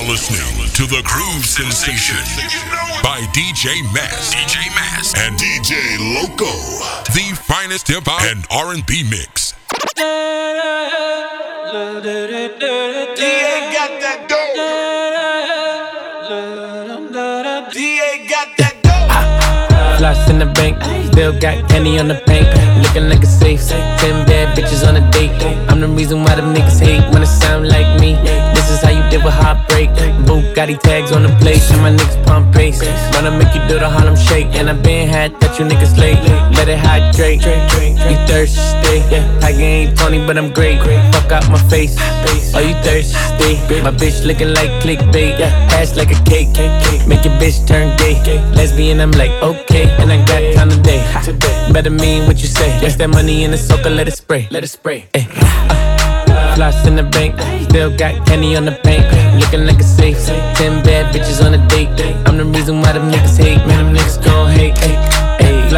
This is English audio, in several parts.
now listening to the Groove Sensation by DJ Mass, DJ Mass, and DJ Loco, the finest hip hop and R&B mix. DA got that dope. DA got that dope. Ah, Floss in the bank, still got candy on the paint. Looking like a safe. Ten bad bitches on a date. I'm the reason why them niggas hate when it sound like me. Is how you deal with heartbreak. Bugatti tags on the plate, and my niggas pump pace. Wanna make you do the Harlem shake, and I been had that you niggas late. Let it hydrate. You thirsty? Tiger ain't Tony, but I'm great. Fuck out my face. Oh, you thirsty? My bitch looking like clickbait. Ass like a cake. Make your bitch turn gay. Lesbian, I'm like, okay. And I got time today. Better mean what you say. Yes, that money in the soaker, let it spray. Let it spray. Ay. Uh, Floss in the bank, still got candy on the paint. Looking like a safe. Ten bad bitches on a date. I'm the reason why them niggas hate. Man, them niggas gon' hate.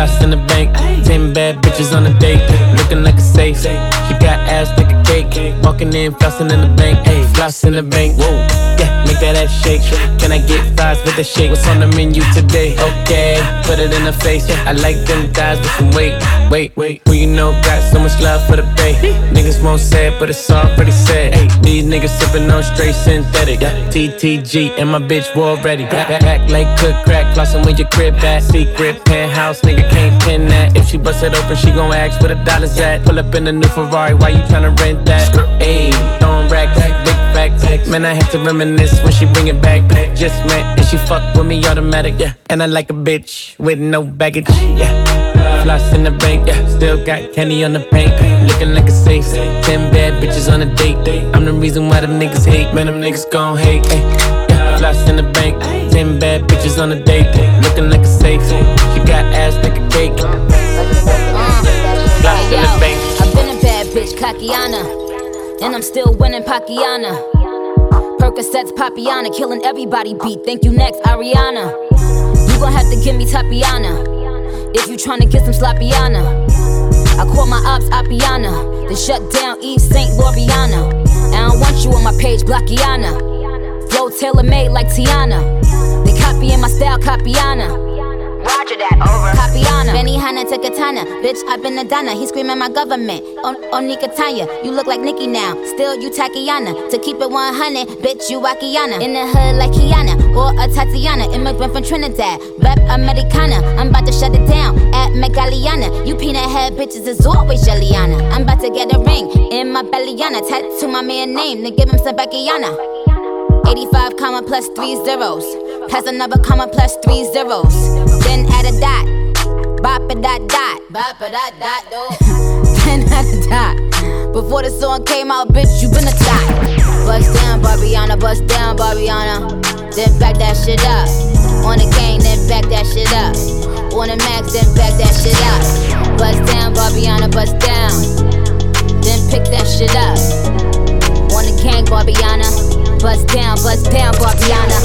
Ay. In the bank, ten bad bitches on a date. Looking like a safe. She got ass like a cake. Walking in, flossing in the bank. Ay. Floss in the bank. Whoa. Yeah, make that ass shake. Can I get fries with the shake? What's on the menu today? Okay, put it in the face. I like them guys with some weight. Wait, wait, who you know got so much love for the bay? Niggas won't say it, but it's already said. Ay, these niggas sipping on straight synthetic. TTG and my bitch war ready. Back, back, back like cook crack, flossing with your crib at. Secret penthouse, nigga can't pin that. If she bust it open, she gon' ask where the dollars at. Pull up in the new Ferrari, why you tryna rent that? Ayy, throwing racks, big facts. Man, I had to reminisce when she bring it back. Just met and she fuck with me automatic, yeah. And I like a bitch with no baggage, yeah. Floss in the bank, yeah. Still got candy on the paint. Looking like a safe. Ten bad bitches on a date. I'm the reason why them niggas hate. Man, them niggas gon' hate. Yeah. In the bank. Ten bad bitches on a date. Looking like a safe. She got ass like a cake. Floss in the bank. I've been a bad bitch, Kakiana. And I'm still winning Pakiana. Percocets, Papiana, killing everybody beat. Thank you next, Ariana. You gon' have to give me Tapiana. If you tryna get some Slappiana. I call my ops Appiana. Then shut down Eve St. Loriana. I don't want you on my page, Blockiana. Flow tailor made like Tiana. They copying my style, Capiana. Roger that, over. Capiana. Benihana to Katana. Bitch, I've been a Donna. He screaming my government. On, on Nikatanya. You look like Nicki now. Still, you Takiana. To keep it 100, bitch, you Wakiana. In the hood like Kiana or a Tatiana. Immigrant from Trinidad. Rep Americana. I'm about to shut it down at Megaliana. You peanut head bitches is always Jelliana. I'm about to get a ring in my bellyana. Tattoo my man name. Then give him some Beckyana. 85 comma plus three zeros. Plus another comma plus three zeros. Then add a dot. Bop a dot dot. Bop a dot dot then add a dot. Before the song came out, bitch, you been a dot. Bust down, Barbiana, bust down, Barbiana. Then back that shit up. On the gang, then back that shit up. On the max, then back that shit up. Bust down, Barbiana, bust down. Then pick that shit up. The gang, Barbiana. Bust down, bust down, Barbiana.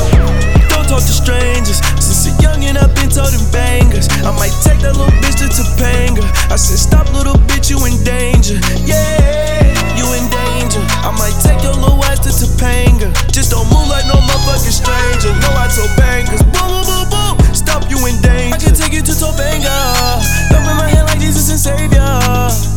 Don't talk to strangers. Since a youngin', I've been told them bangers. I might take that little bitch to Topanga. I said, Stop, little bitch, you in danger. Yeah, you in danger. I might take your little ass to Topanga. Just don't move like no motherfucking stranger. No, I told bangers. Boom, boom, boom, boom. Stop, you in danger. I can take you to Topanga. Thumb in my hand like Jesus and Savior.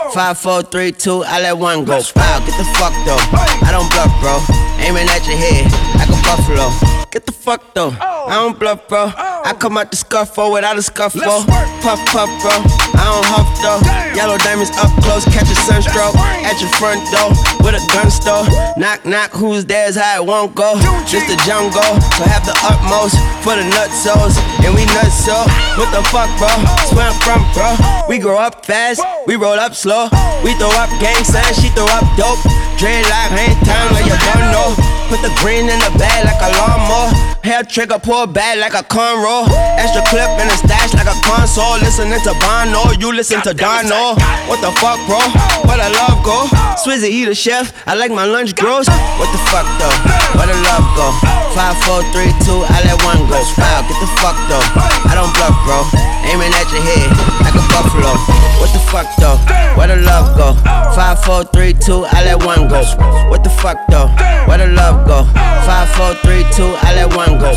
Five, four, three, two, I let one go. Wow, get the fuck though. I don't bluff, bro. Aiming at your head like a buffalo. Get the fuck though. I don't bluff, bro. I come out the scuffle without a scuffle. Puff, puff, bro. I don't huff though. Yellow diamonds up close, catch a sunstroke at your front door with a gun store. Knock, knock, who's there's how it won't go. Just the jungle, so have the utmost for the nutsos, and we nuts so. What the fuck, bro? That's where I'm from, bro. We grow up fast, we roll up slow. We throw up gang signs, she throw up dope. Dreadlock, hang time like you don't know. Put the green in the bag like a lawnmower. Hair trigger, pull back like a cornrow. Extra clip in the stash like a console. Listening to Bono, you listen to Dono. What the fuck, bro? Where the love go? Swizzy, he the chef. I like my lunch gross. What the fuck though? Where the love go? Five, four, three, two, I let one go. Wow, get the fuck though. I don't bluff, bro. Aiming at your head like a buffalo. What the fuck though? Where the love go? Five, four, three, two, I let one go. What the fuck though? Where the love go? Five, four, three, two, I let one go.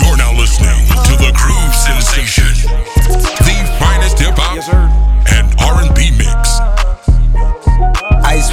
You're now listening to the Groove Sensation, the finest hip hop and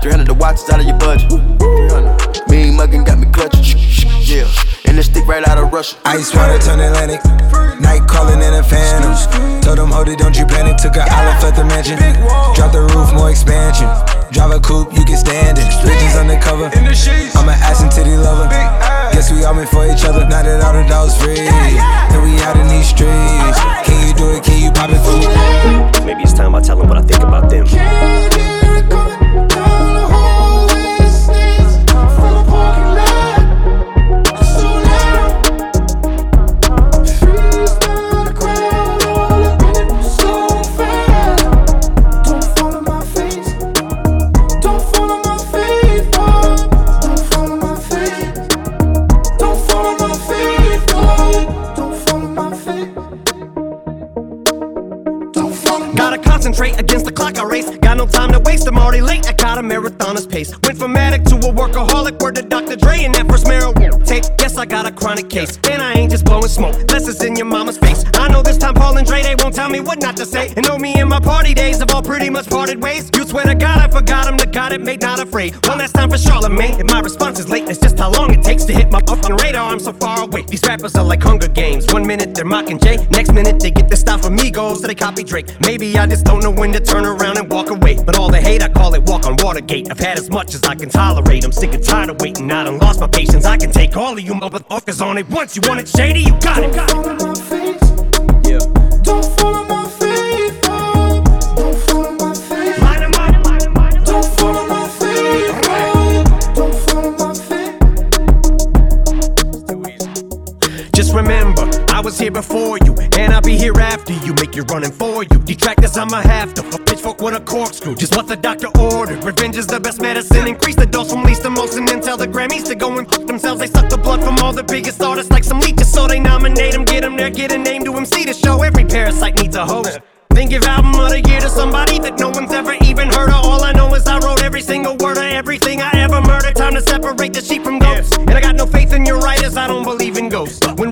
300 the watch is out of your budget. Mean muggin' got me clutching. Yeah. And this stick right out of Russia. Ice water turn Atlantic. Night calling in a phantom. Told them, hold it, don't you panic. Took an island, left the mansion. Drop the roof, more expansion. Drive a coupe, you can stand it. Bitches undercover. I'm an ass and titty lover. Guess we all meant for each other. Now that all the dogs free. And we out in these streets. Can you do it? Can you pop it for me? Maybe it's time I tell them what I think about them. Late. I caught a marathoner's pace. Went from addict to a workaholic. Word to Dr. Dre and that first marijuana tape. Yes, I got a chronic case. And I ain't just blowing smoke. Less is in your mama's face. Know this time Paul and Dre, they won't tell me what not to say. And know me and my party days have all pretty much parted ways. You swear to God, I forgot him, the God it made, not afraid. One last time for Charlemagne, and my response is late. It's just how long it takes to hit my fucking radar. I'm so far away. These rappers are like Hunger Games. One minute they're mocking Jay, next minute they get the style from Migos, so they copy Drake. Maybe I just don't know when to turn around and walk away. But all the hate, I call it walk on Watergate. I've had as much as I can tolerate. I'm sick and tired of waiting. I done lost my patience. I can take all of you motherfuckers on it once. You want it shady? You got it. Got it. Running for you. Detractors, I'ma have to. Pitchfork with a corkscrew. Just what the doctor ordered. Revenge is the best medicine. Increase the dose from least most, and then tell the Grammys to go and fuck themselves. They suck the blood from all the biggest artists like some leeches, so they nominate them, get them there, get a name to MC to show every parasite needs a host. Then give album of the year to somebody that no one's ever even heard of. All I know is I wrote every single word of everything I ever murdered. Time to separate the sheep from goats. And I got no faith in your writers, I don't believe in ghosts. When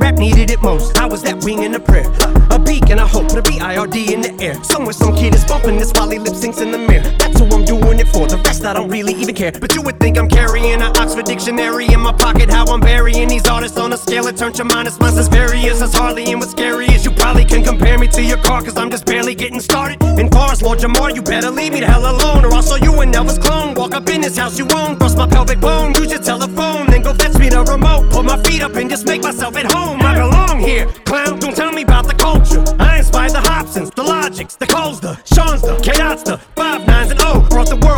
needed most, I was that wing in a prayer. A beak and a hope, a B-I-R-D in the air. Somewhere some kid is bumping this while he lip syncs in the mirror. That's who I'm doing it for, the rest I don't really even care. But you would think I'm carrying an Oxford dictionary in my pocket. How I'm burying these artists on a scale that turns your minus minus as various as hardly. And what's scary is you probably can compare me to your car, cause I'm just barely getting started. And far as Lord Jamar, you better leave me the hell alone, or I'll show you an Elvis clone. Walk up in this house you own, bust my pelvic bone, use your telephone, then go fetch me the remote. Put my feet up and just make myself at home. I belong here, clown. Don't tell me about the culture. I inspire the Hopsins, the Logics, the Coles, the Sean's, the K-Dots, the Five Nines and O. Brought the world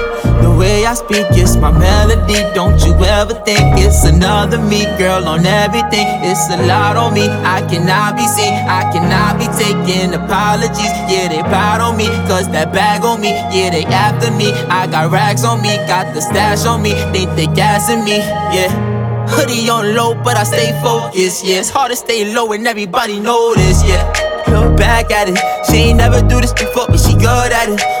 The way I speak is my melody. Don't you ever think it's another me, girl, on everything. It's a lot on me. I cannot be seen. I cannot be taking apologies. Yeah, they proud on me. Cause that bag on me. Yeah, they after me. I got rags on me. Got the stash on me. They think they gassing me. Yeah. Hoodie on low, but I stay focused. Yeah, it's hard to stay low and everybody know this. Yeah. Look back at it. She ain't never do this before, but she good at it.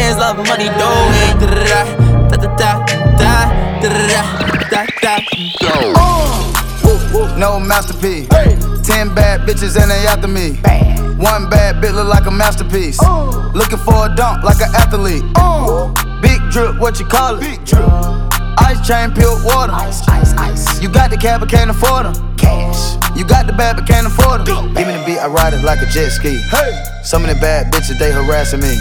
love, money, dough. Da da da da da da da da. No masterpiece. Ten bad bitches and they after me. One bad bitch look like a masterpiece. Looking for a dunk like an athlete. Big drip, what you call it? Big drip. Ice chain, pure water. Ice, ice, ice. You got the cab, but can't afford them. Cash. You got the bad, but can't afford them. Give me the beat, I ride it like a jet ski. Hey. Some of the bad bitches, they harassing me.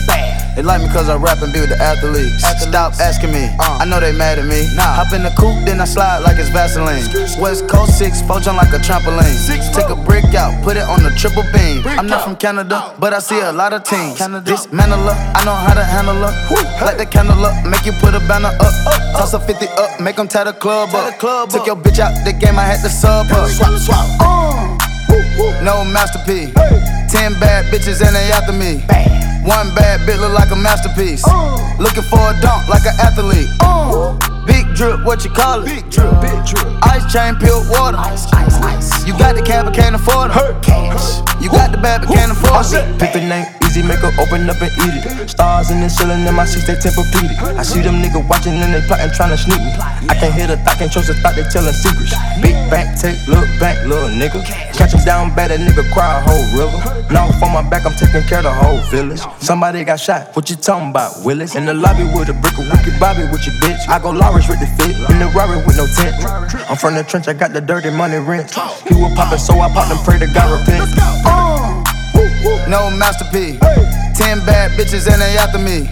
They like me cause I rap and be with the athletes. Stop asking me, I know they mad at me. Hop in the coupe, then I slide like it's Vaseline. West Coast 6, four jump like a trampoline. Take a brick out, put it on the triple beam. I'm not from Canada, but I see a lot of teams. Dismantle her, I know how to handle her. Light the candle up, make you put a banner up. up, Toss a 50 up, make them tie the club up. Took your bitch out the game, I had to sub her. Uh. No masterpiece. Ten bad bitches and they after me. One bad bitch look like a masterpiece. Uh. Looking for a dunk like an athlete. Uh. Big drip, what you call it? Big drip, big drip. Ice chain, pure water. Ice, ice, ice. You got the cab, but can't afford it. Cash. You got the bad, but can't afford it. Pick the name easy, make her open up and eat it. Stars in the ceiling in my seats, they Tempur-Pedic. I see them niggas watching and they plotting, trying to sneak me. I can't hear the thought, can't trust the thought, they telling secrets. Big back, take, look back, little nigga. Catch him down bad, that nigga cry a whole river. Now on my back, I'm taking care of the whole village. Somebody got shot, what you talking about, Willis? In the lobby with a brick of wicked Bobby with your bitch. I go Lawrence with the fit, in the Rari with no tent. I'm from the trench, I got the dirty money rent. He was poppin', so I popped and pray to God repent. Uh. No masterpiece. Ten bad bitches and they after me.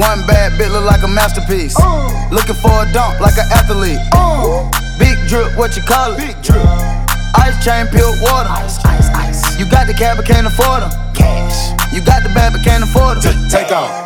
One bad bitch look like a masterpiece. Uh. Looking for a dunk like an athlete. Uh. Big drip, what you call it? Big drip. Ice chain, pure water. Ice, ice, ice. You got the cab, but can't afford them. Cash. You got the bad, but can't afford them. Take off.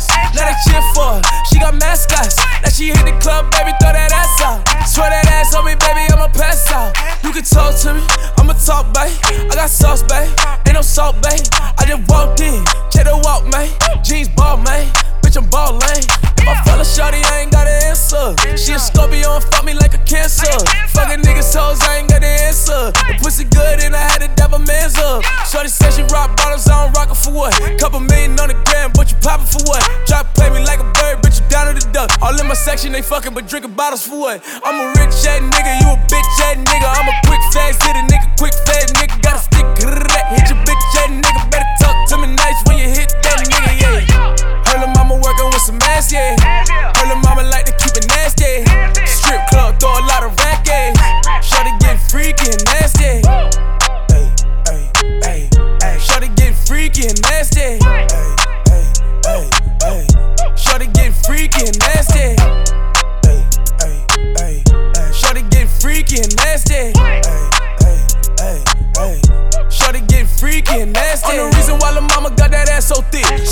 Shots. Now they cheer for her. She got mascots. Now she hit the club, baby, throw that ass out. Swear that ass on me, baby, I'ma pass out. You can talk to me, I'ma talk, babe. I got sauce, babe. Ain't no salt, babe. I just walked in, check the walk, man. Jeans ball, man. Bitch, I'm ballin'. If I fell shawty, I ain't got an answer. She a Scorpio and fuck me like a cancer. Fuckin' niggas hoes, I ain't got an answer. The pussy good and I had to dab a man's up. Shorty said she rock bottles, I don't rock it for what? Couple million on the gram, but you poppin' for what? Drop play me like a bird, bitch, you down to the duck. All in my section, they fuckin' but drinking bottles for what? I'm a rich ass nigga, you a bitch ass nigga. I'm a quick fast hit a nigga, quick fast nigga. Got a stick, hit your bitch ass nigga. Better ass, yeah. Little mama like to keep it nasty. Strip club, throw a lot of racket. Eh. Shorty get freaky and nasty. Ay, ay, ay, ay. Shorty get freaky and nasty. Ay, ay, ay, ay. Shorty get freaky and nasty. Ay, ay, ay, ay. Shorty get freaky and nasty. Ay, ay, ay, ay. Shorty get freaky and nasty.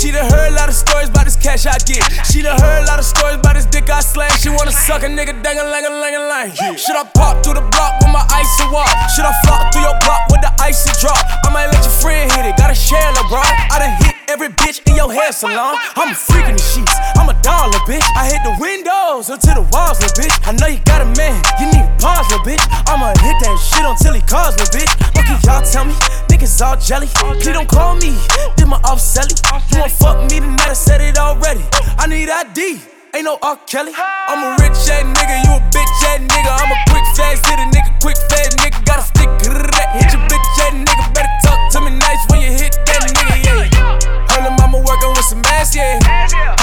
She done heard a lot of stories about this cash I get. She done heard a lot of stories about this dick I slang. She wanna suck a nigga dang a lang a lang a lang. Should I pop through the block with my icy walk? Should I flop through your block with the icy drop? I might let your friend hit it, gotta share LeBron. I done hit every bitch in your hair salon. I'm a freak in the sheets, I'm a dollar bitch. I hit the windows to the walls, little bitch. I know you got a man, you need pause, little bitch. I'ma hit that shit until he calls, little bitch. What can y'all tell me? Niggas all jelly. Please don't call me, did my off selly. You won't fuck me tonight, I said it already. I need ID. Ain't no R. Kelly. I'm a rich ass nigga, you a bitch ass nigga. I'm a quick fast hit a nigga, quick fast nigga. Got a stick, hit your bitch ass nigga. Better talk to me nice when you hit that nigga, yeah. Her mama working with some ass, yeah.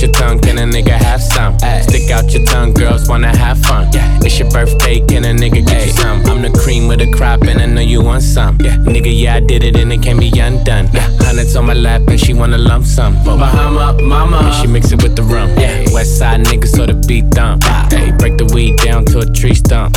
out your tongue, can a nigga have some? Ay. Stick out your tongue, girls wanna have fun. Yeah. It's your birthday, can a nigga get you some? I'm the cream with the crop, and I know you want some. Yeah. Nigga, yeah, I did it, and it can't be undone. Yeah. Hundreds on my lap, and she wanna lump some. But Bahama, mama. And she mix it with the rum. Yeah. West side nigga, so the beat thump. They break the weed down to a tree stump.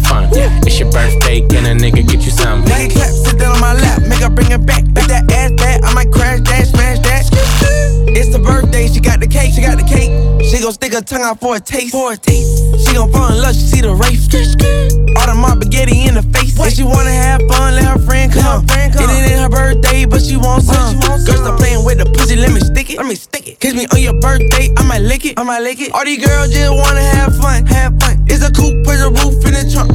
fun. It's your birthday, can a nigga get you some? Nigga clap, sit down on my lap, make her bring it back. Bet that ass back, I might crash that, smash that. It's the birthday, she got the cake, she got the cake. She gon' stick her tongue out for a taste, for a taste. She gon' fall in love, she see the race. All the mob spaghetti in the face. And she wanna have fun, let her friend come. It ain't her birthday, but she wants some. Girl, stop playing with the pussy, let me stick it. Let me stick it. Kiss me on your birthday, I might lick it. I might lick it. All these girls just wanna have fun, have fun. It's a coupe, put the roof in the trunk.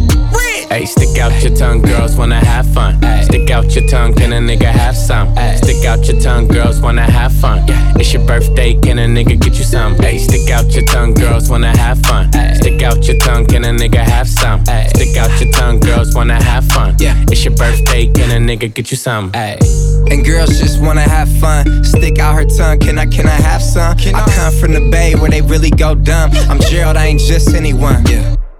Hey, stick out your tongue, girls wanna have fun. Stick out your tongue, can a nigga have some? Stick out your tongue, girls wanna have fun. It's your birthday, can a nigga get you some? Hey, stick out your tongue, girls wanna have fun. Stick out your tongue, can a nigga have some? Stick out your tongue, girls wanna have fun. Yeah. It's your birthday, can a nigga get you some? And girls just wanna have fun. Stick out her tongue, can I, can I have some? Can I come from the bay where they really go dumb. I'm Gerald, I ain't just anyone. Yeah.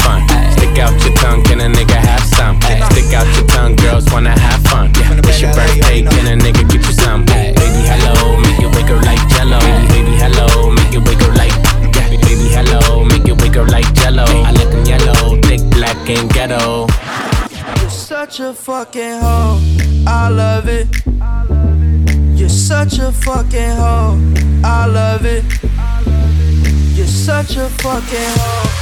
fun. Stick out your tongue, can a nigga have some? Stick out your tongue, girls wanna have fun. It's your birthday, can a nigga get you some? Baby, hello, make it wiggle like jello. Baby, hello, make it wiggle like. Baby, hello, make you it wiggle like jello. I like them yellow, thick, black, and ghetto. You're such a fucking hoe. I love it. You're such a fucking hoe. I love it. You're such a fucking hoe.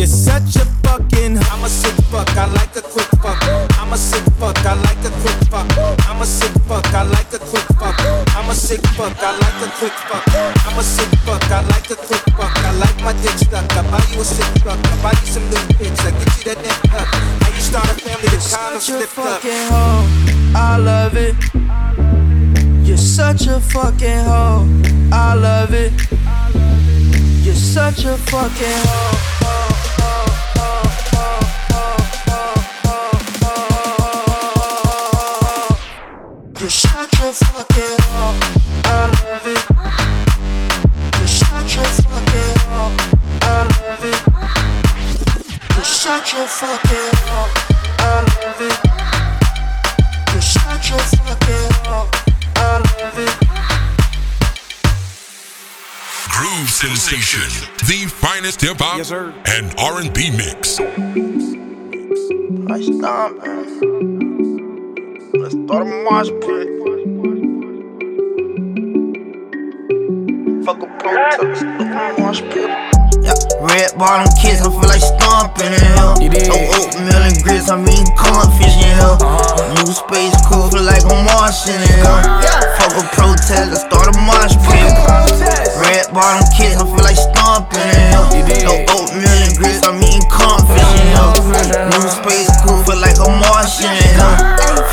You're such a fucking. I'm a sick fuck. I like a quick fuck. I'm a sick fuck. I like a quick fuck. I'm a sick fuck. I like a quick fuck. I'm a sick fuck. I like a quick fuck. I'm a sick fuck. I like a quick fuck. I like my dick stuck. I buy you a sick truck. I buy you some new bitch. I get you that neck tuck. Now you start a family that kind of Such a slipped up. fucking hoe. I love it. You're such a fucking hoe. I love it. You're such a fucking hoe. And R&B mix. Let's stomp, man. Let's start a mosh pit. Fuck a protest, fuck a mosh pit. Yeah, red bottom kids, I feel like stomping in hell. No oatmeal and grits, I'm eating cornfish in hell. New space cool, feel like I'm Martian in hell. Fuck a protest, let's start a mosh pit. Red bottom kids, I feel like stomping in hell. No oatmeal and grits, I'm eating cornfish in hell. New space cool, feel like I'm Martian in hell.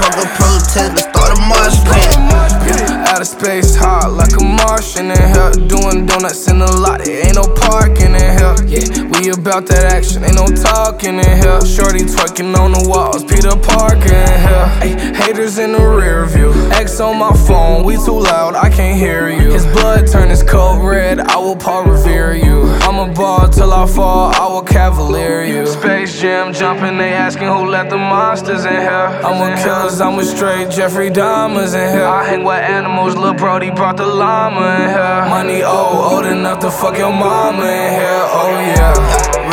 Fuck a protest, let's start a mosh pit. Outer space hot like a Martian in here. Doing donuts in the lot, there ain't no parking in here. Yeah, we about that action, ain't no talking in here. Shorty twerking on the walls, Peter Parker in here. Ay, haters in the rear view. X on my phone, we too loud, I can't hear you. His blood turn his coat red, I will Paul revere you. I'm a ball till I fall, I will cavalier you. Space Jam jumping, they asking who let the monsters in here. I'm a killers, I'm a straight Jeffrey Dahmers in here. I hang with animals, Lil Brody brought the llama in here. Money old, old enough to fuck your mama in here, oh yeah.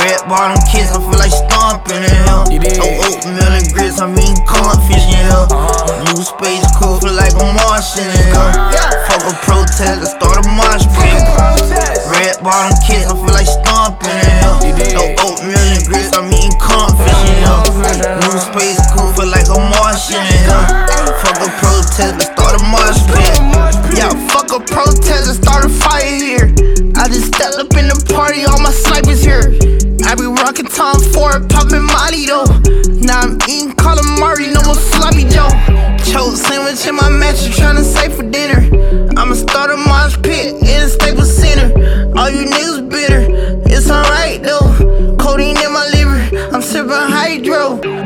Red bottom kids, I feel like stomping in here. No oatmeal and grits, I mean cornfish in here. New space cool, feel like a Martian in here. Fuck a protest, let's start a march pit. Red bottom kids, I feel like stomping in here. No oatmeal and grits, I mean cornfish in here. New space cool, feel like a Martian in here. Fuck a protest, let's start a march pit. Yeah, fuck a protest, let's start a fire here. I just stepped up in the party, all my snipers here. I be rockin' Tom Ford, poppin' Molly though. Now I'm eating calamari, no more sloppy Joe. Choke sandwich in my mattress, tryna save for dinner. I'ma start a mosh pit in a Staples Center. All you niggas bitter,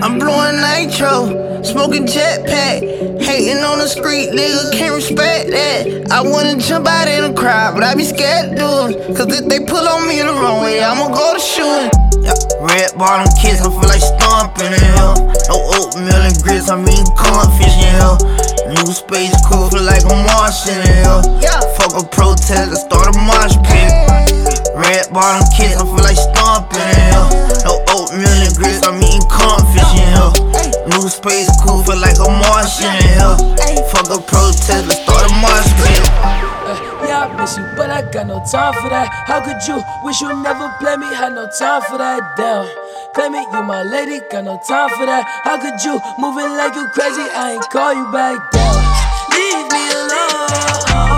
I'm blowing nitro, smoking jetpack. Hating on the street, nigga can't respect that. I wanna jump out in the crowd, but I be scared to do it. Cause if they pull on me the wrong way, I'ma go to shooting. Red bottom kids, I feel like stomping in here. No oatmeal and grits, I mean cornfish in here. New space cool, feel like a Martian in. Yeah. Fuck a protest, let's start a mosh pit. Red bottom kids, I feel like stomping in here. No oatmeal and grits, I mean cornfish New space cool, feel like a Martian here. Fuck a protest, let's start a mosh pit. Uh, yeah, I miss you, but I got no time for that. How could you wish you never play me? Had no time for that. Damn. Claim it, you my lady, got no time for that. How could you moving like you crazy? I ain't call you back down. Leave me alone.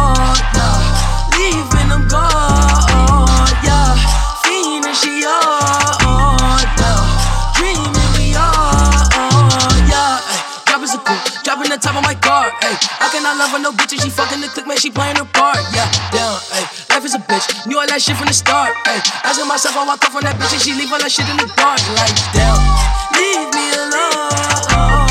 Fiending she on. Down, dreaming we are. Yeah, ay, drop is a cool, dropping the top of my car. Ay, I cannot love her no bitch and she fucking the click, man, she playing her part. Yeah, down, ay, life is a bitch. Knew all that shit from the start. Ay, asking myself, I walk off on that bitch and she leave all that shit in the dark. Like, damn, leave me alone.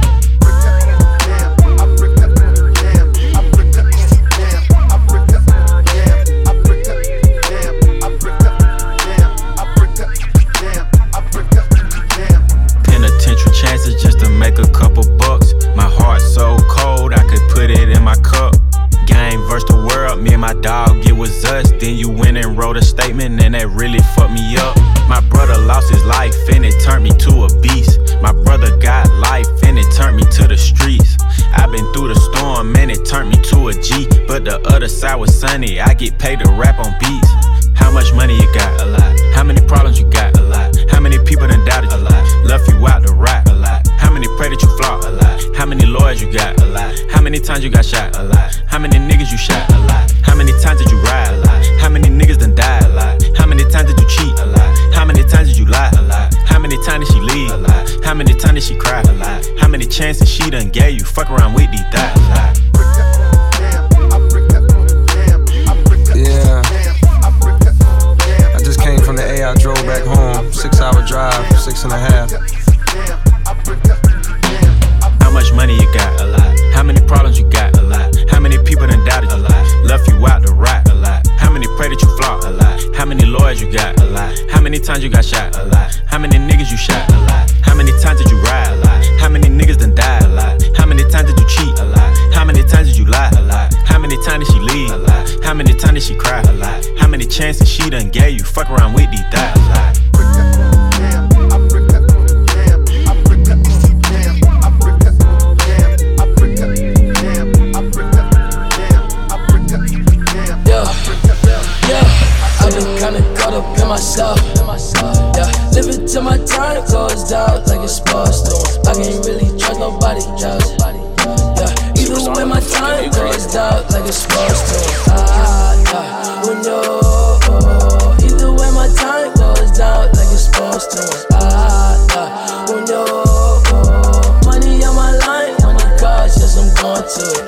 To it.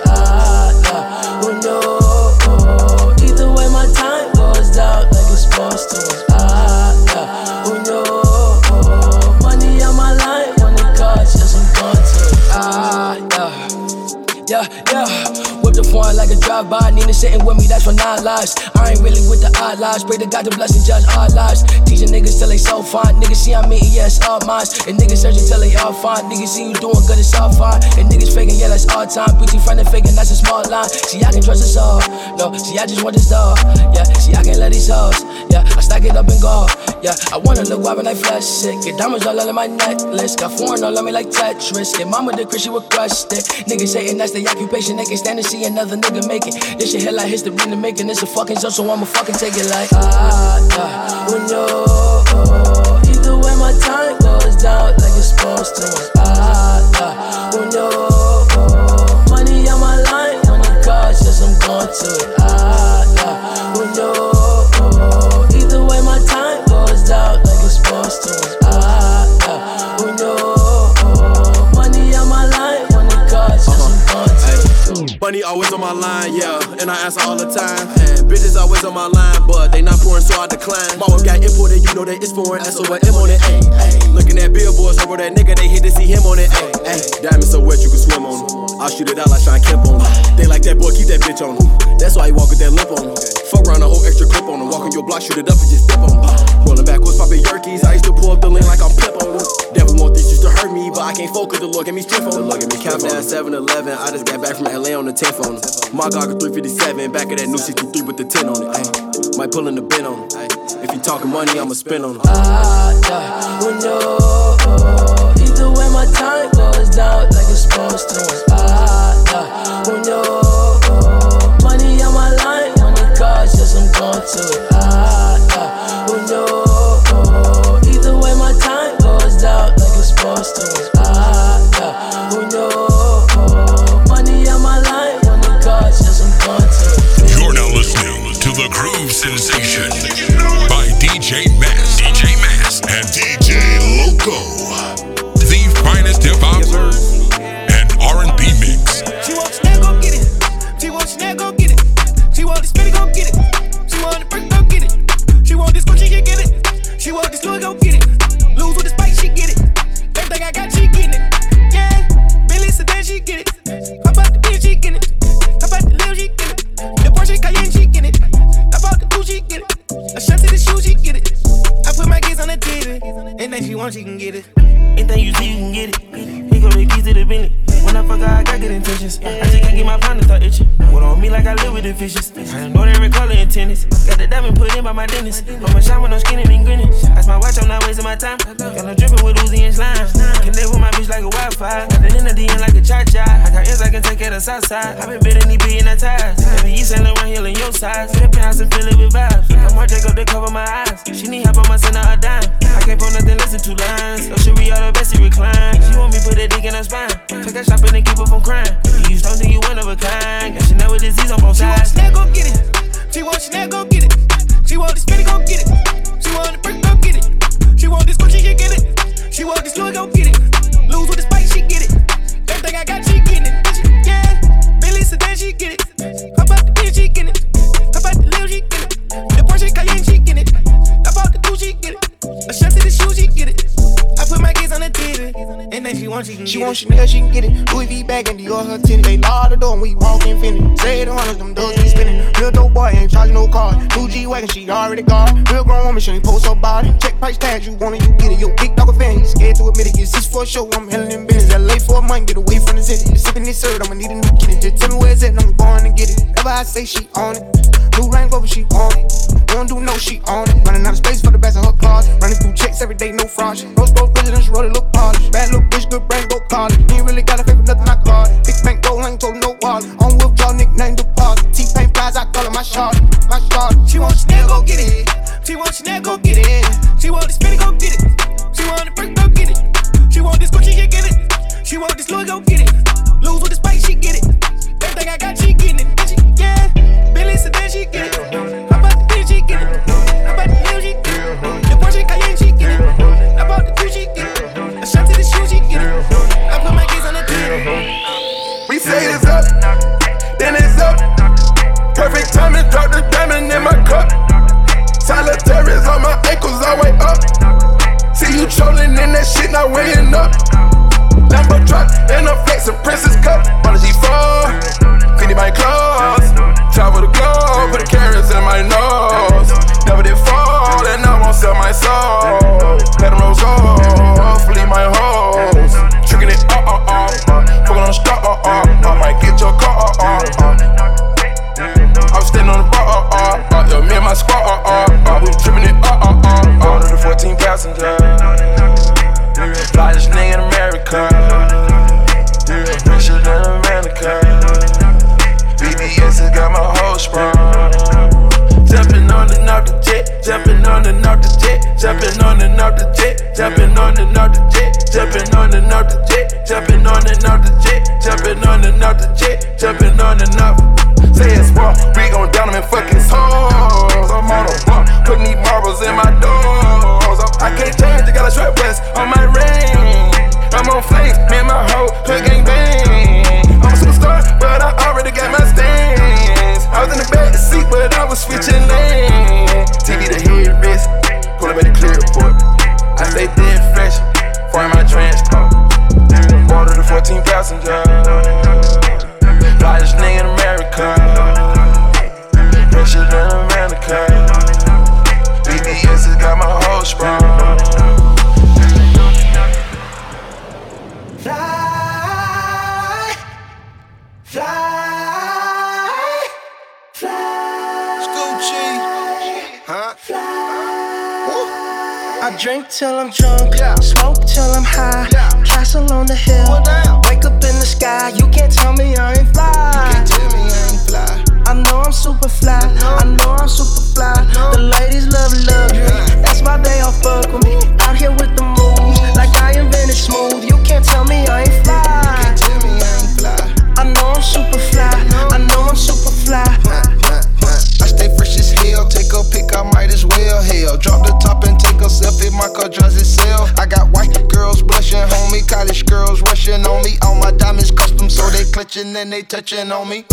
A drive-by. Nina sitting with me, that's for nine lives. I ain't really with the odd lives. Pray to God to bless and judge our lives. Teaching niggas till they so fine. Niggas see I'm eating, yeah, all mine. And niggas searching till they all fine. Niggas see you doing good, it's all fine. And niggas faking, yeah, that's all time. Beauty friend and faking, that's a small line. See, I can trust us all. No, see, I just want this dog. Yeah, see, I can't let these hoes. Yeah, I stack it up and go. Yeah, I wanna look wild when I flash it. Get diamonds all over my necklace. Got foreign all on me like Tetris. Get mama the Chris, she request it. Niggas hating, that's the occupation. They can stand and see another nigga make it. This shit hit like history in the making. It's a fucking joke, so I'ma fucking take it like ah, yeah. Oh no. Either way, my time goes down like it's supposed to. Ah, yeah. Oh no. Money on my line it calls, yes, I'm going to it. Ah, yeah. Oh no. Money always on my line, yeah, and I answer all the time. And bitches always on my line, but they not pouring, so I decline. My Mama got imported, you know that it's foreign, M on it, ayy. Looking at billboards over that nigga, they hit to see him on it, ayy. ayy. Diamond so wet you can swim on. I'll shoot it out like Shawn Kemp on. They like that boy, keep that bitch on him. That's why he walk with that limp on him. Fuck around a whole extra clip on him. Walk on your block, shoot it up and just dip on him. Rolling backwards, popping yerkies. I used to pull up the lane like I'm pimp on him. Devil want this used to hurt me, but I can't focus. The Lord get me strength on The Look at me count down 7 11. I just got back from LA on the 10th on him. My Goggle 357, back of that new 63 with the 10 on it. Ay. Might pull in the bin on. Ay. If you talking money, I'ma spend on him. Ah, yeah, oh no. Either way, my time goes down like it's supposed to. Ah, yeah, oh no. Money on my line it calls, yes, I'm going to it. A month, get away from the city. Sipping this syrup, I'ma need a new kitty. Just tell me where it's at, and I'm going to get it. Ever I say she on it. New Range Rover, she on it. Don't do no, she on it. Running out of space for the best of her closet. Running through checks every day, no fraud. Rose gold residence, roll it, look polished. Bad little bitch, good brain, go college. Ain't really got a favor, nothing I call it. Big bank gold, ain't told no wallet. On withdraw, nickname deposit. T-Pain prize, I call it my shot. My shot. She want Chanel, go get it. She want Chanel, go get it. She want the spinny, go get it. She want the brick, go get it. She want this Gucci, she get it. She want this Louis, go get it. Lose with the spice, she get it. Everything I got, she getting it. She, yeah, Billy Sedan, she get it. How about the bitch, she get it. How about the Lil, she get it. The Porsche Cayenne, she get it. How about the two, she get it. A shot to the shoe, she get it. I put my kids on the TV. We say it's up, then it's up. Perfect timing, drop the diamond in my cup. Solitaires on my ankles, all way up. See you trolling in that shit, not weighing up. Lambo truck and a flex, a princess cup. On a G4, Fendi my clothes. Travel the globe, put the carrots in my nose. Never did fall, and I won't sell my soul. Let them rose off, leave my and off the jet, jumping on and off the jet, jumping on and off the jet, jumping on and off the jet, jumping on and off the jet, jumping on and off. Say it's war, we gon' down them in fucking souls. I'm on a walk, putting these marbles in my doors. I can't change, I got a strap vest on my ring. I'm on flames, me and my hoe, touching on me.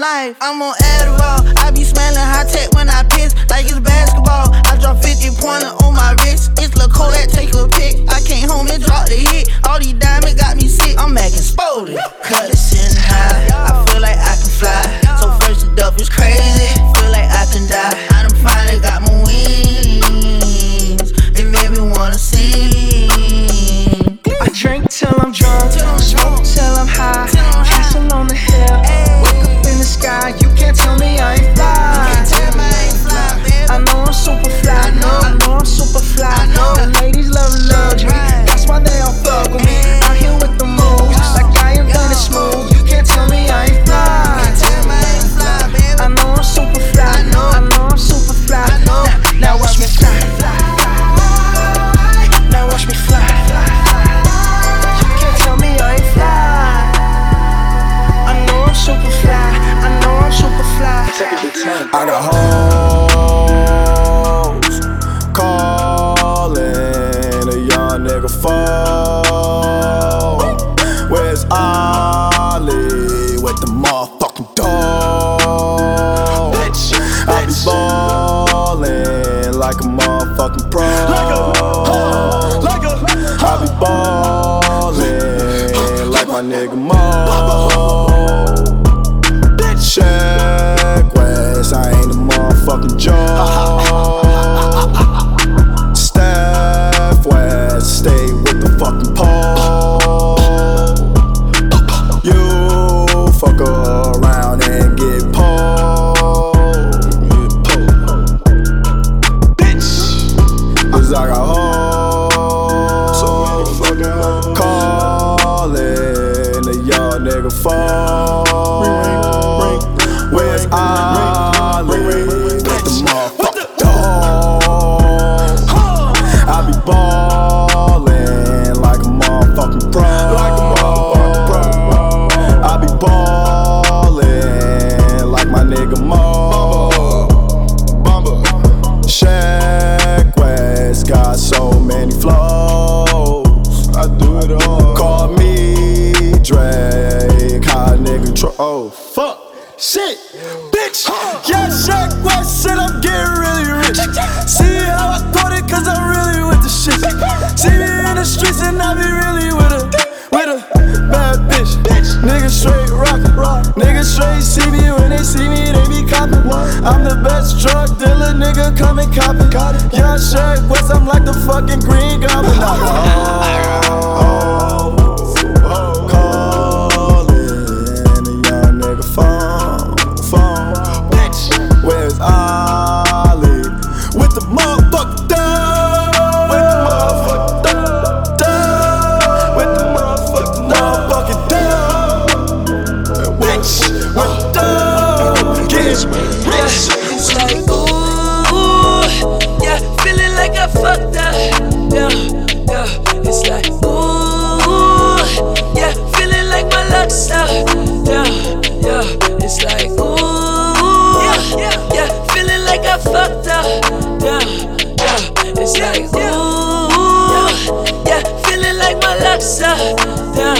life. I'm on Adderall. I be smelling high tech when I piss, like it's basketball. I drop 50 pointer on my wrist. It's La that take a pic. I came home and dropped a hit. All these diamonds got me sick. I'm acting spoiled. Cause fall bitches. See me in the streets and I be really with a, with a Bad bitch, Nigga straight rockin', Nigga straight see me when they see me they be coppin'. I'm the best drug dealer, nigga come and cop it. Young Shaq West, I'm like the fucking Green Goblin. Oh, oh, oh. yeah,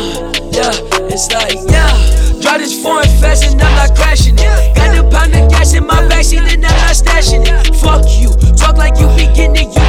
yeah, yeah. It's like, yeah. Drive this foreign fast and I'm not crashing it. Got the pound of gas in my backseat and I'm not stashing it. Fuck you, talk like you be getting it.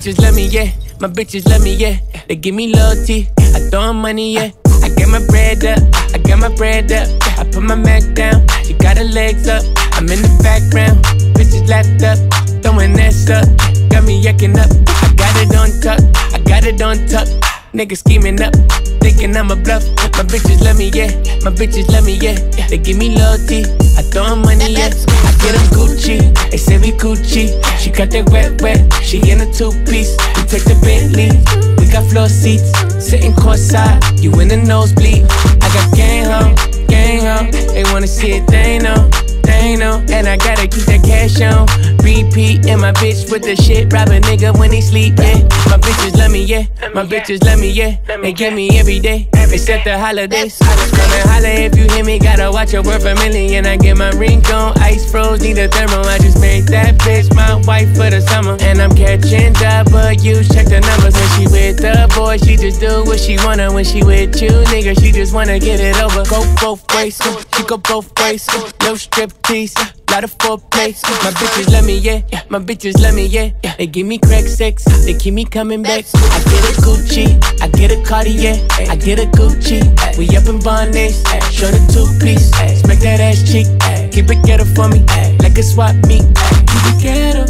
Bitches love me, yeah. My bitches love me, yeah. They give me loyalty. I throw money, yeah. I get my bread up. I got my bread up. I put my Mac down. She got her legs up. I'm in the background. Bitches lapped up. Throwing ass up. Got me yucking up. I got it on tuck. I got it on tuck. Niggas scheming up, thinking I'm a bluff. My bitches love me, yeah. My bitches love me, yeah. They give me loyalty. I throw 'em money, yeah. I get 'em Gucci. They say we Gucci. She got that wet, wet. She in a two piece. We take the Bentley. We got floor seats. Sitting courtside. You in the nosebleed. I got gang home, gang home. They wanna see it, they know. They know, and I gotta keep that cash on repeat. And my bitch with the shit, rob a nigga when he sleep. Yeah, my bitches love me, yeah. My bitches love me, yeah. They get me every day, except the holidays. Gonna holla if you hear me, gotta watch your word for million. I get my ring on, ice froze, need a thermal. I just made that bitch my wife for the summer, and I'm catching but you Check the numbers when she with the boy, she just do what she wanna. When she with you, nigga, she just wanna get it over. Go both ways, she go both ways. No strip tease, lot of foreplay. My bitches love me, yeah. My bitches love me, yeah. They give me crack sex, they keep me coming back. I get a Gucci, I get a Cartier, I get a Gucci. We up in Barnes, show the two piece, smack that ass cheek. Keep it ghetto for me, like a swap meet. Keep it ghetto,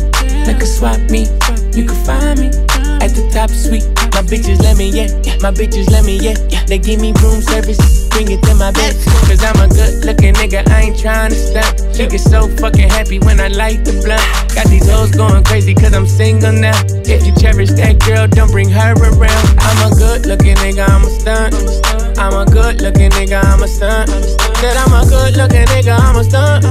like a swap meet. You can find me at the top suite. My bitches let me, yeah. My bitches let me, yeah. They give me room service, bring it to my bed. Cause I'm a good looking nigga, I ain't trying to stunt. She get so fucking happy when I light the blunt. Got these hoes going crazy cause I'm single now. If you cherish that girl, don't bring her around. I'm a good looking nigga, I'm a stunt. I'm a good looking nigga, I'm a stunt. Said I'm a good looking nigga, I'm a stunt.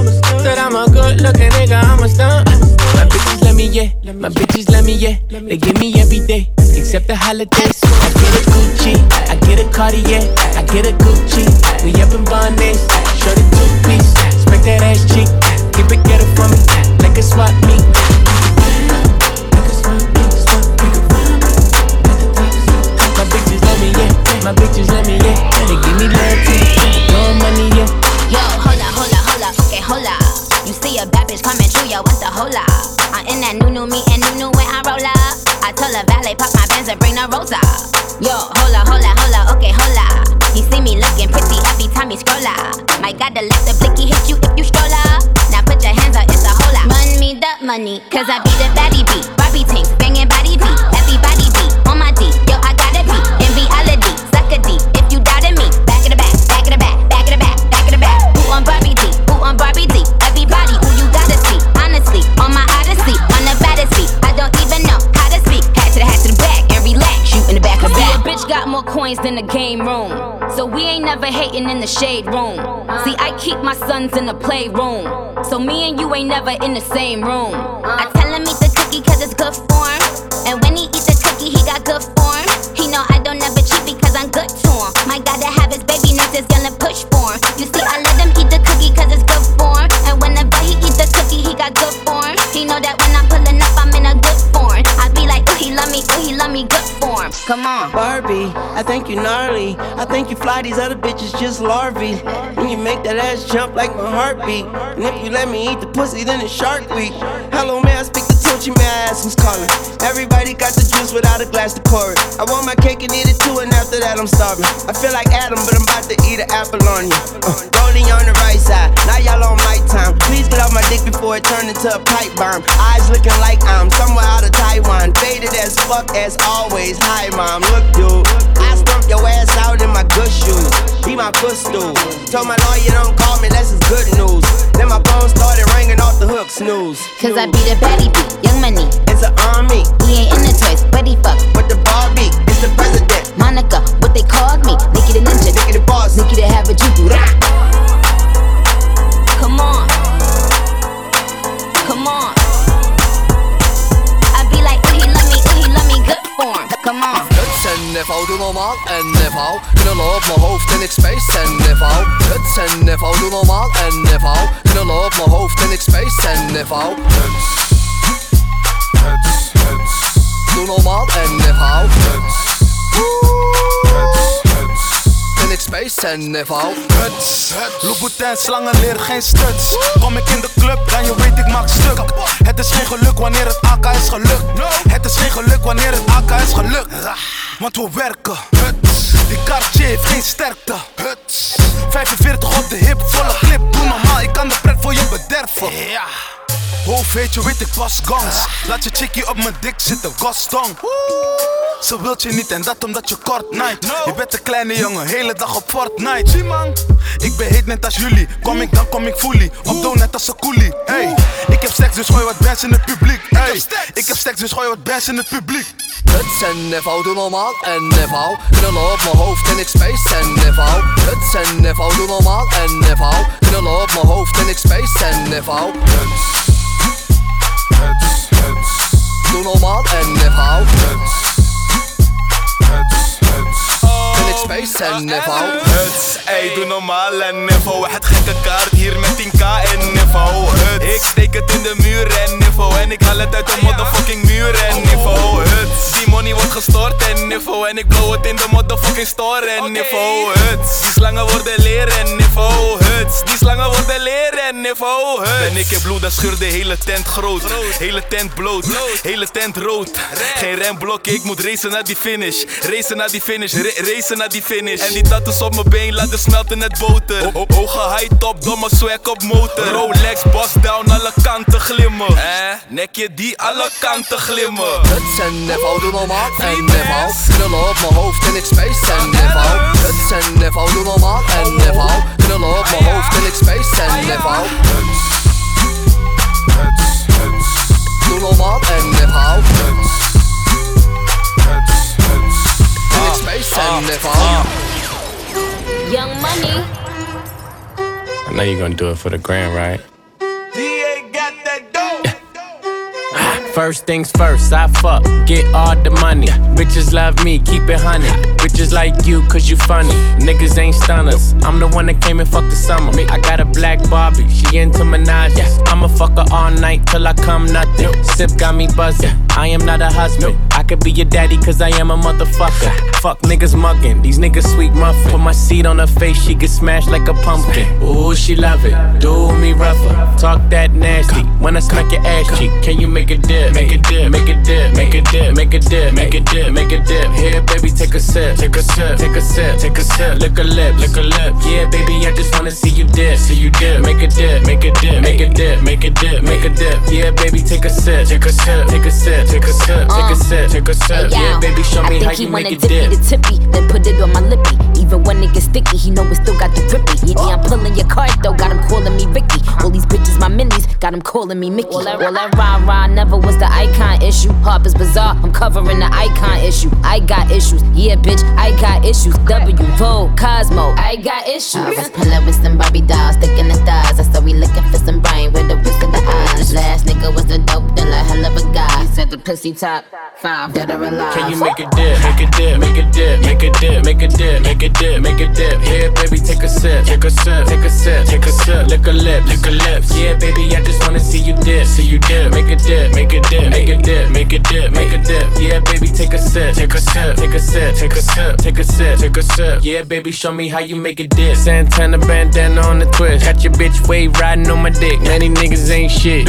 Said I'm a good looking nigga, I'm a stunt. My bitches let me, yeah. My bitches let me, yeah. They give me every day, except the holidays. I get a Gucci, I get a Cartier, I get a Gucci. We up in Barnes, show the two piece, smack that ass cheek. Keep it ghetto for me, like a swap meet. My bitches let me, yeah. My bitches let me, The valet pop my Benz and bring the rosa. Yo, up, hold up, okay, hold up. You see me looking pretty every time you scroll up. My God, the let the blicky hit you if you stroll up. Now put your hands up, it's a whole lot. Run me the money, cause I be the shade room. See, I keep my sons in the playroom. So me and you ain't never in the same room. I you fly these other bitches just larvae. When you make that ass jump like my heartbeat. And if you let me eat the pussy, then it's shark week. Hello, may I ask who's calling? Everybody got the juice without a glass to pour it. I want my cake and eat it too, and after that I'm starving. I feel like Adam, but I'm about to eat an apple on you. Uh, rolling on the right side, now y'all on my time. Please get off my dick before it turn into a pipe bomb. Eyes looking like I'm somewhere out of Taiwan. Faded as fuck as always. Hi, mom, look, dude. I stump your ass out in my good shoes. Be my footstool. Told my lawyer don't call me, that's just good news. Then my phone started ringing off the hook, snooze. Cause I beat a baddie beat, young money. It's an army. He ain't in the toys, but he fuck. With the Barbie, it's the president. Monica, what they called me. Nicki the ninja. Nicki the boss. Nicki the have a juju. Come on. Come on. I be like, ooh, he love me, ooh, he love me, good form. Come on. En niveau, doe normaal en niveau. Knullen op mijn hoofd en ik space en niveau. Huts en niveau, doe normaal en niveau. Knullen op mijn hoofd en ik space en niveau. Huts. Doe normaal en niveau. Huts, huts, huts. En ik space en niveau. Huts, Louboutin, slangen leer geen stuts. Kom ik in de club, dan je weet ik maak stuk. Het is geen geluk wanneer het AK is gelukt. Het is geen geluk wanneer het AK is gelukt. Want we werken. Huts. Die Cartier heeft geen sterkte. Huts. 45 op de hip, volle clip. Doe normaal, ik kan de pret voor je bederven. Ja. Hoofd weet je, weet ik pas gans. Laat je chickie op mijn dik zitten, gastong. Ze wilt je niet en dat omdat je kort night. Je bent een kleine jongen, hele dag op Fortnite. Zie man, ik ben heet net als jullie. Kom ik dan kom ik fully. Op doe net als een coolie. Hey, ik heb stacks dus gooi wat bands in het publiek. Hey, ik heb stacks dus gooi wat bands in het publiek. Huts en niveau, doe normaal en niveau. Knullen op mijn hoofd en ik space en niveau. Huts en niveau, doe normaal en niveau. Knullen op mijn hoofd en ik space en. Huts, huts, huts. Doe normaal en niveau. Huts, huts, Huts, ey, doe normaal en niveau. Het gekke kaart hier met 10k en niveau. Huts, ik steek het in de muur en niveau. En ik haal het uit de motherfucking muur en niveau. Huts, die money wordt gestort en niveau. En ik blow het in de motherfucking store en niveau. Huts, die slangen worden leren en niveau. Huts, die slangen worden leren en niveau. Huts, ben ik in bloed, dan scheur de hele tent groot. Hele tent bloot, hele tent rood. Geen remblok, ik moet racen naar die finish. Racen naar die finish, ra- racen naar die finish. En die tattoos op mijn been laten smelten net boter. O- o- Hoge high top, domme swag op motor. Rolex, boss down, alle kanten glimmen. Eh, nekje die alle kanten glimmen. Huts en niveau, doe normaal en niveau. Knullen op mijn hoofd en ik space en niveau. Huts en niveau, doe normaal en niveau. Know you're gonna do it for the grand, right? First things first, I fuck, get all the money. Bitches love me, keep it honey. Bitches like you, cause you funny. Niggas ain't stunners. I'm the one that came and fucked the summer. I got a black Barbie, she into menages. I'ma fuck her all night till I come nothing. Sip got me buzzing. I am not a husband. I could be your daddy, cause I am a motherfucker. Fuck niggas mugging, these niggas sweet muffin. Put my seed on her face, she get smashed like a pumpkin. Ooh, she love it. Do me rougher. Talk that nasty. When I smack your ass cheek, can you make a dip? Make a dip, make a dip, make a dip, make a dip, make a dip, make a dip. Here, baby, take a sip, take a sip, take a sip, take a sip. Lick a lip, lick a lip. Yeah, baby, I just wanna see you dip, see you dip. Make a dip, make a dip, make a dip, make a dip, make a dip. Yeah, baby, take a sip, take a sip, take a sip, take a sip, take a sip, take a sip. Yeah, baby, show me I how think he you wanna make it dip me the tippy, then put it on my lippy. Even when it gets sticky, he know it still got the grippy. Yeah, yeah, I'm pulling your card though, got him calling me Ricky. All these bitches, my minis, got him calling me Mickey. All that, all that rah rah never was the icon issue. Harper's Bazaar, I'm covering the icon issue. I got issues, yeah, bitch, I got issues. W, Vogue, Cosmo, I got issues. I was pulling with some Barbie dolls, sticking the thighs. I saw we looking for some brain with the whisk of the eyes. Last nigga was a dope dealer, hell of a guy. He said the pussy top five, or alive. Can you make a dip, make a dip, make a dip, make a dip, make a dip, make a dip, make a dip? Here, baby, take a sip, take a sip, take a sip, take a sip. Lick a lip, lick a lips. Yeah, baby, I just wanna see you dip, see you dip. Make a dip, make a dip, make a dip, make a dip, make a dip. Yeah, baby, take a sip, take a sip, take a sip, take a sip, take a sip, take a sip. Yeah, baby, show me how you make a dip. Santana bandana on the twist, got your bitch wave riding on my dick. Many niggas ain't shit.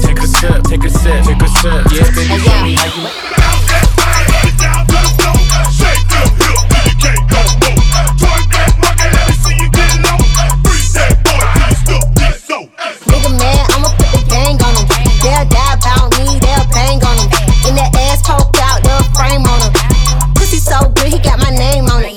take a sip, take a sip, take a sip. Yeah, baby, show me how you. Nigga mad, I'ma put the gang on him. They'll die about me, they'll bang on him. In the ass poked out, little frame on him. Pussy so good, he got my name on it.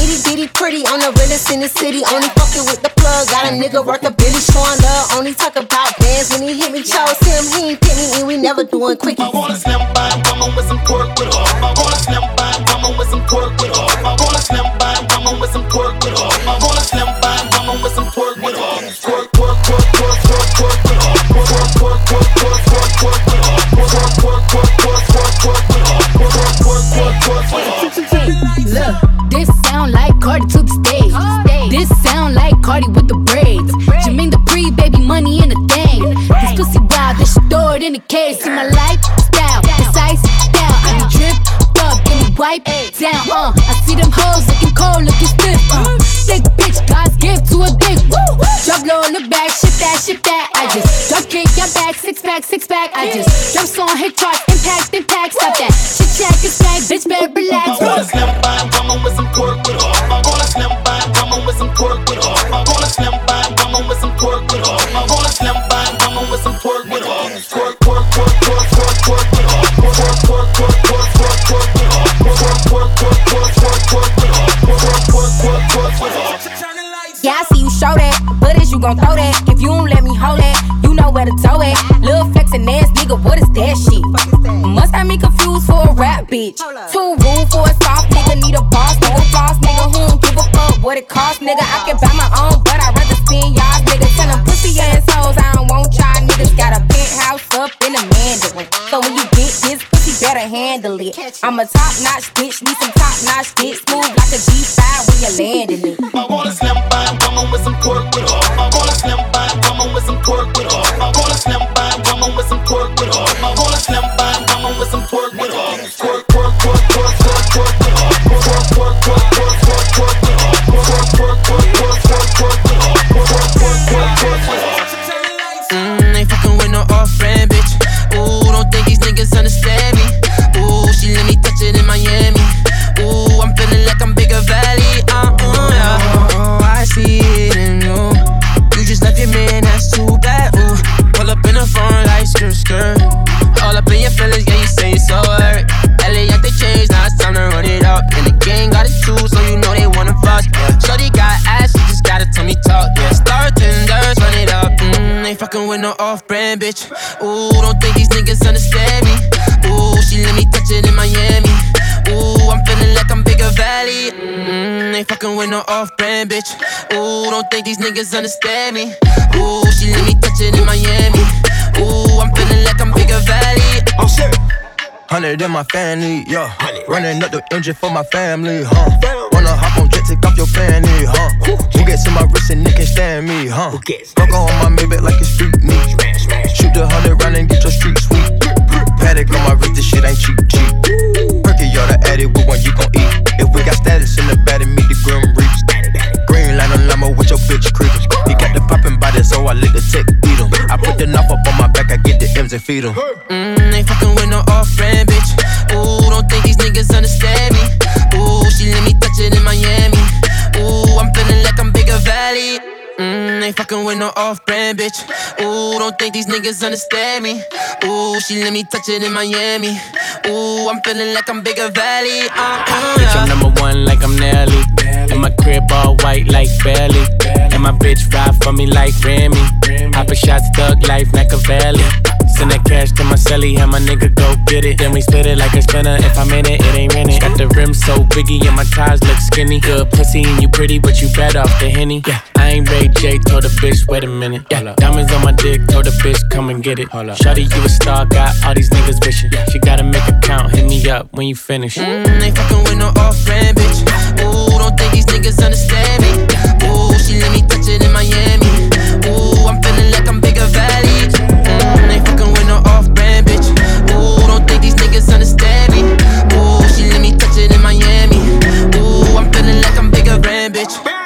Itty bitty pretty on the realest in the city. Only fucking with the plug. Got a nigga worth a billy showing love. Only talk about bands when he hit me. Chose him, he ain't pick me, and we never doing quickies. I wanna slim by woman with some twerk with her. I wanna slim by woman with some twerk with her. I wanna slim by woman with some twerk with her. I wanna slim by woman with some twerk with her. Twerk, twerk, twerk, twerk, twerk, twerk with her. Twerk, twerk, twerk, twerk, twerk, twerk with her. Twerk, twerk, twerk, twerk, twerk, twerk with her. Twerk, twerk, twerk, twerk with her. Look, this sound like Cardi to the stage. This sound like Cardi with the braids. This shit throw it in the case. See my lifestyle, precise style. I be dripped up, give me wipe down. Uh, I see them hoes looking cold, looking stiff. Uh, thick bitch, God's gift to a dick. Woo! Drop low in the back, shit that, shit that. I just drop kick, your back, six pack, six pack. I just drop song, hit charts, impact, impact. Stop that. Shit check, it's back, bitch, better relax. Slim by woman with some twerk with gon' throw that? If you don't let me hold it, you know where to tow it. Lil' flexin' ass nigga, what is that shit? Must have me confused for a rap bitch. Too rude for a soft nigga, need a boss nigga, floss nigga. Who don't give a fuck what it cost, nigga? I can buy my own, but I'd rather spend y'all niggas. Tell them pussy assholes, I don't want y'all niggas. Got a penthouse up in a Mandarin. So when you get this better handle it. I'm a top notch bitch, need some top notch dick. Smooth like a G5 when you landing it. I wanna slim by woman with some twerk with her. I wanna slim by woman with some twerk with her. I wanna slim fucking with no off-brand bitch. Ooh, don't think these niggas understand me. Ooh, she let me touch it in Miami. Ooh, I'm feeling like I'm bigger valley. Mm, ain't fucking with no off-brand bitch. Ooh, don't think these niggas understand me. Ooh, she let me touch it in Miami. Ooh, I'm feeling like I'm bigger valley. Oh shit. Hundred in my family, yeah. Running up the engine for my family, huh? Wanna hop on take off your fanny, huh? Who gets in my wrist and they can stand me, huh? Fuck on my Maybach like it's street meat. Shoot the hundred round and get your street sweet. Patek on my wrist, this shit ain't cheap, cheap. Perky, y'all the addict, what one you gon' eat? If we got status in the bed and meet the grim reaps. Green line on limo with your bitch creepin'. He got the poppin' body, so I let the tech beat him. I put the knife up on my back, I get the M's and feed him. Mm, fucking with no off-brand bitch. Ooh, don't think these niggas understand me. Ooh, she let me touch it in Miami. Ooh, I'm feeling like I'm bigger valley. Uh, uh, Bitch, I'm number one like I'm Nelly. And my crib all white like Belly. And my bitch ride for me like Remy. Poppin' shots, thug life, Machiavelli. Send that cash to my celly, have my nigga go get it. Then we split it like a spinner. If I'm in it, it ain't rented. Got the rim so biggie and my ties look skinny. Good pussy and you pretty, but you bad off the henny. Yeah, I ain't Ray J. Told the bitch, wait a minute. Yeah, diamonds on my dick. Told the bitch, come and get it. Shawty, you a star. Got all these niggas wishing. She gotta make a count. Hit me up when you finish. Mm, ain't fucking with no off brand bitch. Ooh, don't think these niggas understand me. Ooh, she let me touch it in Miami. Ooh, I'm feeling like I'm bigger valley.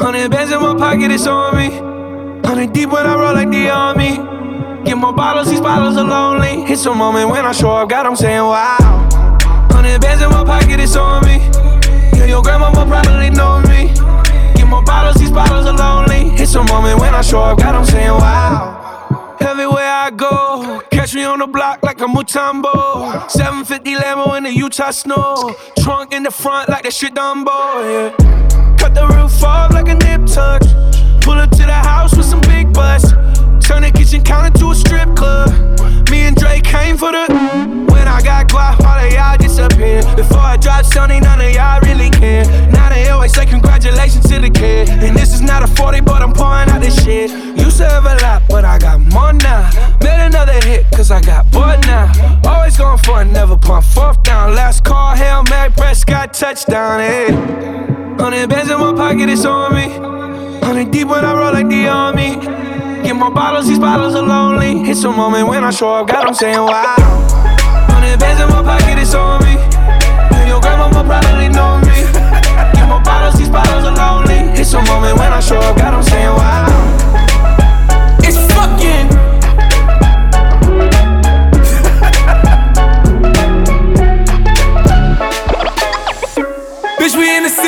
Hundred bands in my pocket, it's on me. Hundred deep when I roll like the army. Get more bottles, these bottles are lonely. It's a moment when I show up, God, I'm saying wow. Hundred bands in my pocket, it's on me. Yeah, your grandma will probably know me. Get more bottles, these bottles are lonely. It's a moment when I show up, God, I'm saying wow. Everywhere I go, catch me on the block like a Mutombo. 750 Lambo in the Utah snow. Trunk in the front like that shit Dumbo, yeah. Cut the cause I got bored now. Always going for it, never pump fourth down. Last call, Hail Mary, Prescott, touchdown, hey. Hundred bands in my pocket, it's on me. Hundred deep when I roll like the army. Get my bottles, these bottles are lonely. It's a moment when I show up, God, I'm saying wow. Hundred bands in my pocket, it's on me. And your grandma will probably know me. Get more bottles, these bottles are lonely. It's a moment when I show up, God, I'm saying wow.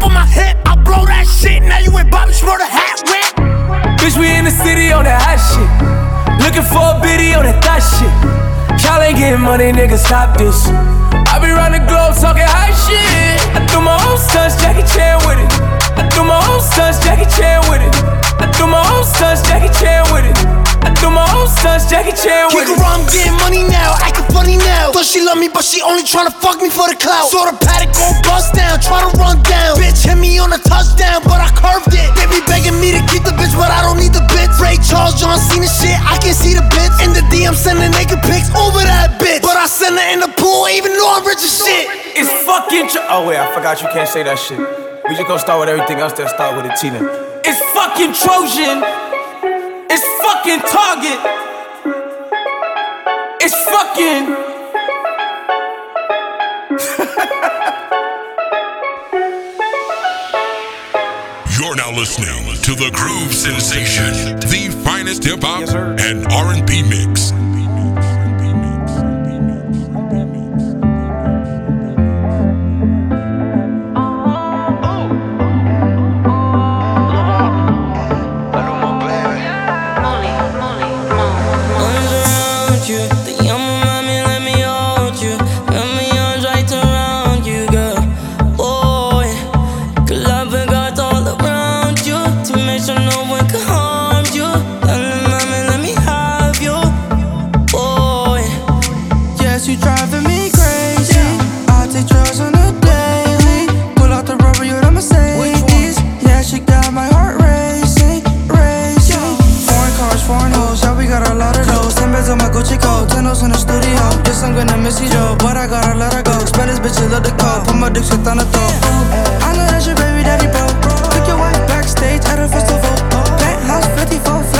up on my hip. I blow that shit, now you with Bobby Shmurda hat whip. Bitch, we in the city on that hot shit. Looking for a biddy on that thot shit. Y'all ain't getting money, nigga, stop this. I be round the globe talking high shit. I threw my own stunts, Jackie Chan with it. I threw my own stunts, Jackie Chan with it. I do my own stunts, Jackie Chan with it. I do my own stunts, Jackie Chan with Kick around, I'm getting money now, acting funny now. Thought she love me, but she only tryna fuck me for the clout. Saw the Patek gon' bust down, tryna run down. Bitch hit me on a touchdown, but I curved it. They be begging me to keep the bitch, but I don't need the bitch. Ray Charles, John Cena shit, I can see the bitch. In the DM, sending naked pics over that bitch. But I send her in the pool, even though I'm rich as shit. It's fucking. Tro- oh wait, I forgot you can't say that shit. We just gonna start with everything else. Then start with it, Tina. It's fucking Trojan. It's fucking Target. It's fucking. You're now listening to the Groove Sensation, the finest hip hop and R&B mix. house in the studio. Guess I'm gonna miss you, yo. But I gotta let her go. Spend this bitch, love the call. Put my dick shit on the top. I know that's your baby daddy, bro. Took your wife backstage at a festival. Penthouse 54 flat.